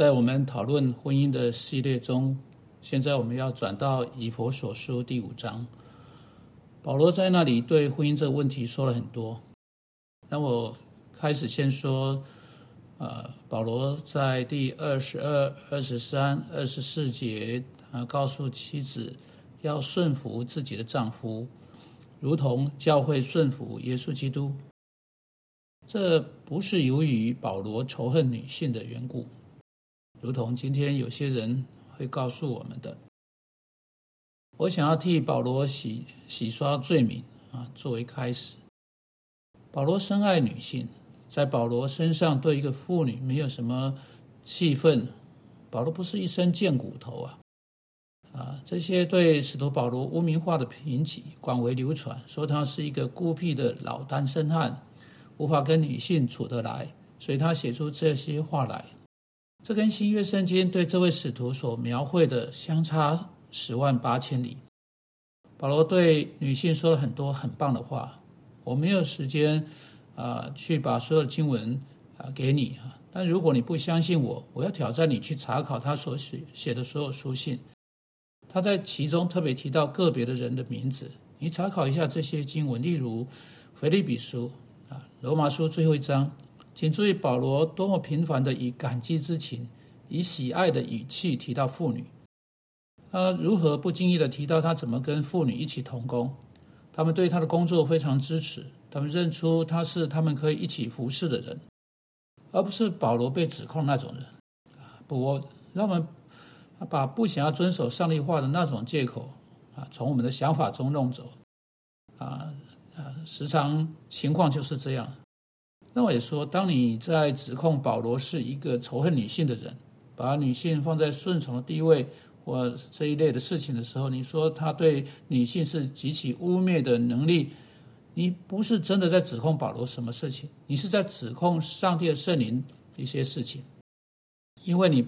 在我们讨论婚姻的系列中，现在我们要转到以佛所书第五章。保罗在那里对婚姻这个问题说了很多。那我开始先说，呃，保罗在第二十二、二十三、二十四节啊，告诉妻子要顺服自己的丈夫，如同教会顺服耶稣基督。这不是由于保罗仇恨女性的缘故。如同今天有些人会告诉我们的，我想要替保罗洗洗刷罪名啊，作为开始。保罗深爱女性，在保罗身上对一个妇女没有什么气愤。保罗不是一身贱骨头啊，啊，这些对使徒保罗污名化的评起广为流传，说他是一个孤僻的老单身汉，无法跟女性处得来，所以他写出这些话来。这跟新约圣经对这位使徒所描绘的相差十万八千里。保罗对女性说了很多很棒的话，我没有时间啊去把所有的经文啊给你啊。但如果你不相信我，我要挑战你去查考他所写写的所有书信。他在其中特别提到个别的人的名字，你查考一下这些经文，例如腓利比书啊、罗马书最后一章。请注意，保罗多么频繁的以感激之情、以喜爱的语气提到妇女。他如何不经意的提到他怎么跟妇女一起同工？他们对他的工作非常支持，他们认出他是他们可以一起服侍的人，而不是保罗被指控那种人。不，让我们把不想要遵守上帝话的那种借口啊，从我们的想法中弄走。啊啊，时常情况就是这样。那我也说，当你在指控保罗是一个仇恨女性的人，把女性放在顺从的地位或这一类的事情的时候，你说他对女性是极其污蔑的能力，你不是真的在指控保罗什么事情，你是在指控上帝的圣灵一些事情，因为你，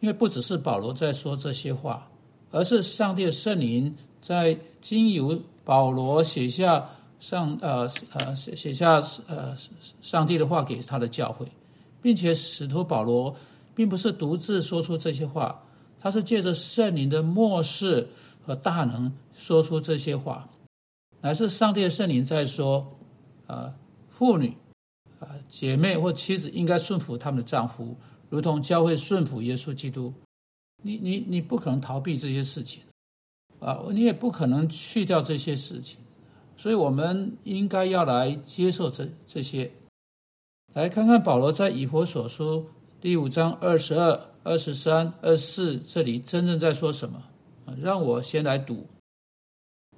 因为不只是保罗在说这些话，而是上帝的圣灵在经由保罗写下。上呃呃写写下呃上帝的话给他的教会，并且使徒保罗并不是独自说出这些话，他是借着圣灵的漠视和大能说出这些话，乃是上帝的圣灵在说，啊妇女啊姐妹或妻子应该顺服他们的丈夫，如同教会顺服耶稣基督。你你你不可能逃避这些事情，啊你也不可能去掉这些事情。所以，我们应该要来接受这这些。来看看保罗在以弗所书第五章二十二、二十三、二十四这里真正在说什么啊？让我先来读：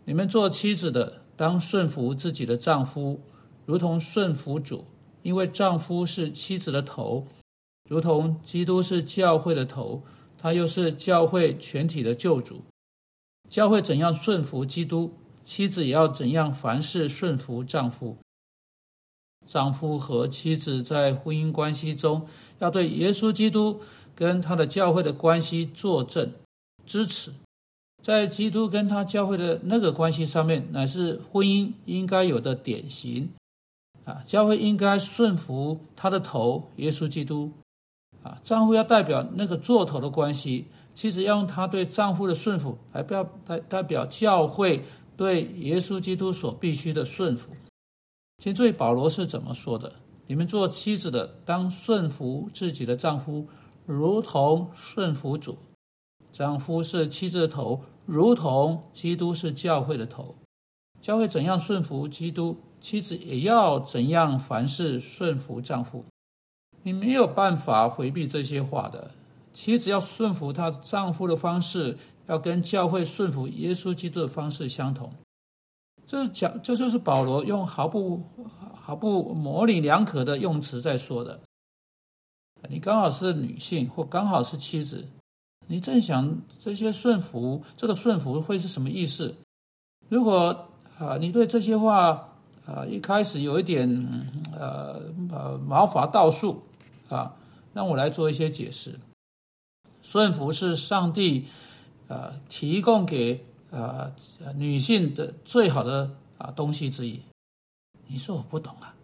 你们做妻子的，当顺服自己的丈夫，如同顺服主，因为丈夫是妻子的头，如同基督是教会的头，他又是教会全体的救主。教会怎样顺服基督？妻子要怎样？凡事顺服丈夫。丈夫和妻子在婚姻关系中，要对耶稣基督跟他的教会的关系作证、支持。在基督跟他教会的那个关系上面，乃是婚姻应该有的典型。啊，教会应该顺服他的头耶稣基督。啊，丈夫要代表那个做头的关系，妻子要用他对丈夫的顺服来表代代表教会。对耶稣基督所必须的顺服，请注意保罗是怎么说的：你们做妻子的，当顺服自己的丈夫，如同顺服主。丈夫是妻子的头，如同基督是教会的头。教会怎样顺服基督，妻子也要怎样凡事顺服丈夫。你没有办法回避这些话的。妻子要顺服她丈夫的方式。要跟教会顺服耶稣基督的方式相同，这讲，这就是保罗用毫不毫不模棱两可的用词在说的。你刚好是女性，或刚好是妻子，你正想这些顺服，这个顺服会是什么意思？如果啊，你对这些话啊一开始有一点呃呃毛发倒竖啊，让我来做一些解释。顺服是上帝。呃，提供给呃女性的最好的啊东西之一，你说我不懂啊？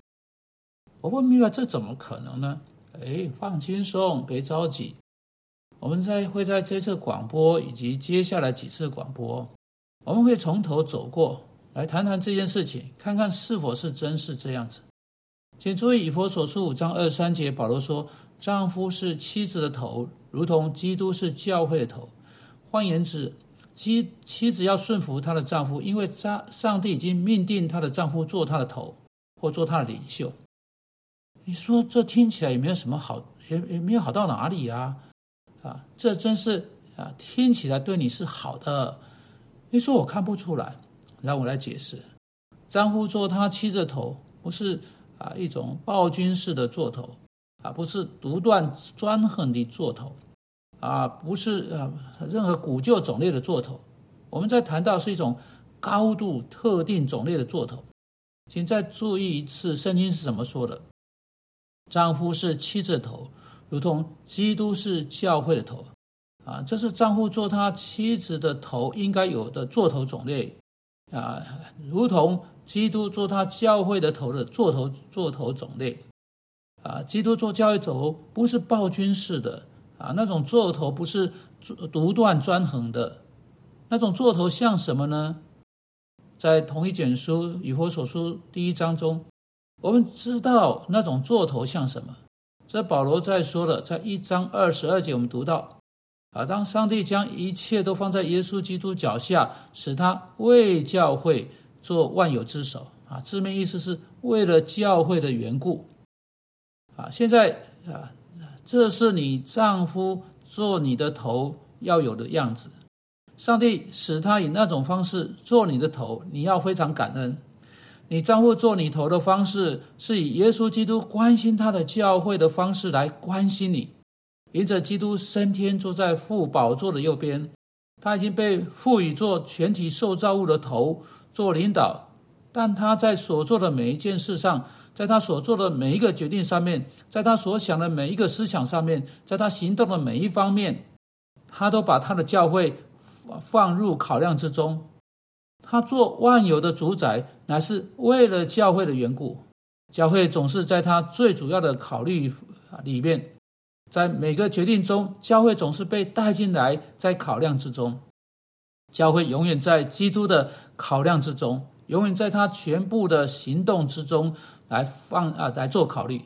我不明白这怎么可能呢？哎，放轻松，别着急。我们在会在这次广播以及接下来几次广播，我们会从头走过来谈谈这件事情，看看是否是真是这样子。请注意，以佛所书五章二三节，保罗说：“丈夫是妻子的头，如同基督是教会的头。”换言之，妻妻子要顺服她的丈夫，因为上上帝已经命定她的丈夫做她的头，或做她的领袖。你说这听起来也没有什么好，也也没有好到哪里呀？啊，这真是啊，听起来对你是好的。你说我看不出来，让我来解释：丈夫做他妻子的头，不是。啊，一种暴君式的做头，啊，不是独断专横的做头，啊，不是啊，任何古旧种类的座头。我们在谈到是一种高度特定种类的座头，请再注意一次，圣经是怎么说的？丈夫是妻子的头，如同基督是教会的头，啊，这是丈夫做他妻子的头应该有的座头种类，啊，如同。基督做他教会的头的座头座头种类，啊，基督做教会头不是暴君式的啊，那种座头不是独断专横的，那种座头像什么呢？在同一卷书以佛所书第一章中，我们知道那种座头像什么。这保罗在说了，在一章二十二节，我们读到啊，当上帝将一切都放在耶稣基督脚下，使他为教会。做万有之首啊，字面意思是为了教会的缘故啊。现在啊，这是你丈夫做你的头要有的样子。上帝使他以那种方式做你的头，你要非常感恩。你丈夫做你头的方式，是以耶稣基督关心他的教会的方式来关心你。因着基督升天坐在父宝座的右边，他已经被赋予做全体受造物的头。做领导，但他在所做的每一件事上，在他所做的每一个决定上面，在他所想的每一个思想上面，在他行动的每一方面，他都把他的教会放入考量之中。他做万有的主宰，乃是为了教会的缘故。教会总是在他最主要的考虑里面，在每个决定中，教会总是被带进来，在考量之中。教会永远在基督的考量之中，永远在他全部的行动之中来放啊来做考虑。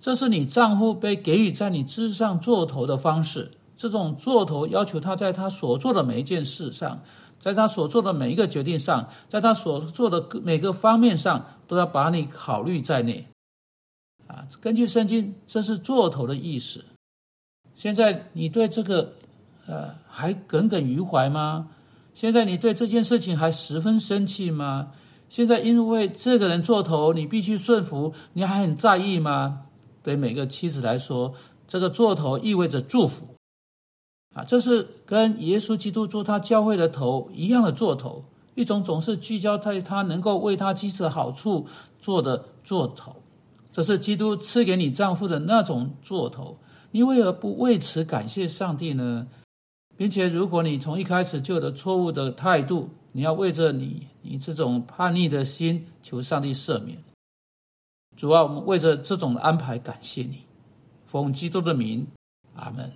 这是你丈夫被给予在你之上做头的方式。这种做头要求他在他所做的每一件事上，在他所做的每一个决定上，在他所做的每个方面上，都要把你考虑在内。啊，根据圣经，这是做头的意思。现在你对这个呃还耿耿于怀吗？现在你对这件事情还十分生气吗？现在因为这个人做头，你必须顺服，你还很在意吗？对每个妻子来说，这个做头意味着祝福啊，这是跟耶稣基督做他教会的头一样的做头，一种总是聚焦在他能够为他妻子好处做的做头，这是基督赐给你丈夫的那种做头，你为何不为此感谢上帝呢？并且，如果你从一开始就有错误的态度，你要为着你你这种叛逆的心求上帝赦免。主啊，我们为着这种安排感谢你，奉基督的名，阿门。